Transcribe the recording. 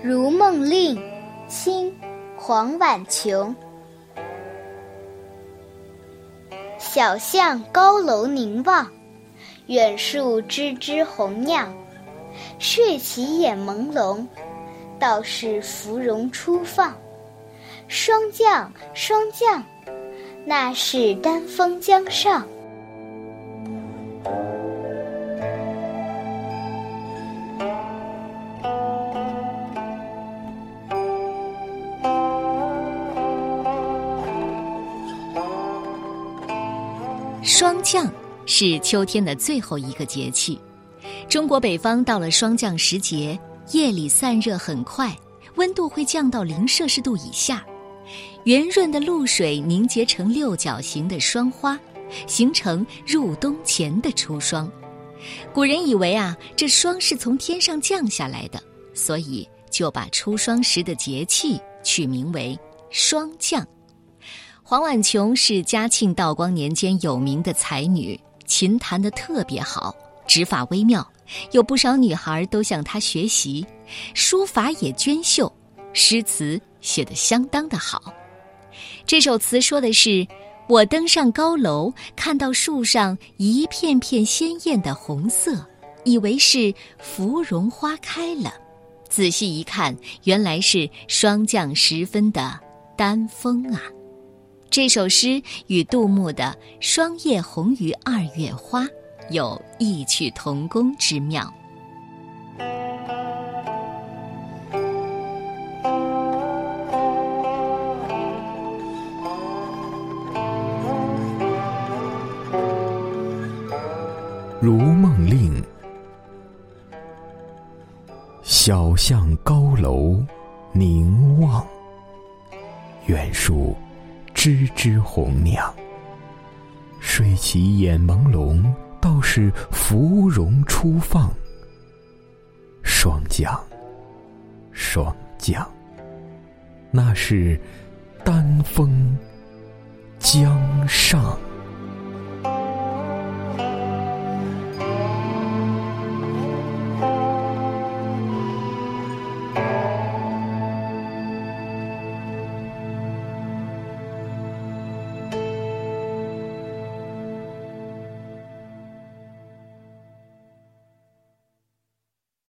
《如梦令》清·黄婉琼。小巷高楼凝望，远处枝枝红酿。睡起眼朦胧，道是芙蓉初放。霜降，霜降，那是丹枫江上。霜降是秋天的最后一个节气，中国北方到了霜降时节，夜里散热很快，温度会降到零摄氏度以下，圆润的露水凝结成六角形的霜花，形成入冬前的初霜。古人以为啊，这霜是从天上降下来的，所以就把初霜时的节气取名为霜降。黄婉琼是嘉庆、道光年间有名的才女，琴弹得特别好，指法微妙，有不少女孩都向她学习。书法也娟秀，诗词写得相当的好。这首词说的是：我登上高楼，看到树上一片片鲜艳的红色，以为是芙蓉花开了，仔细一看，原来是霜降时分的丹枫啊。这首诗与杜牧的“霜叶红于二月花”有异曲同工之妙。《如梦令》，小巷高楼凝望，远处。枝枝红娘，睡起眼朦胧，倒是芙蓉初放。霜降，霜降，那是丹枫江上。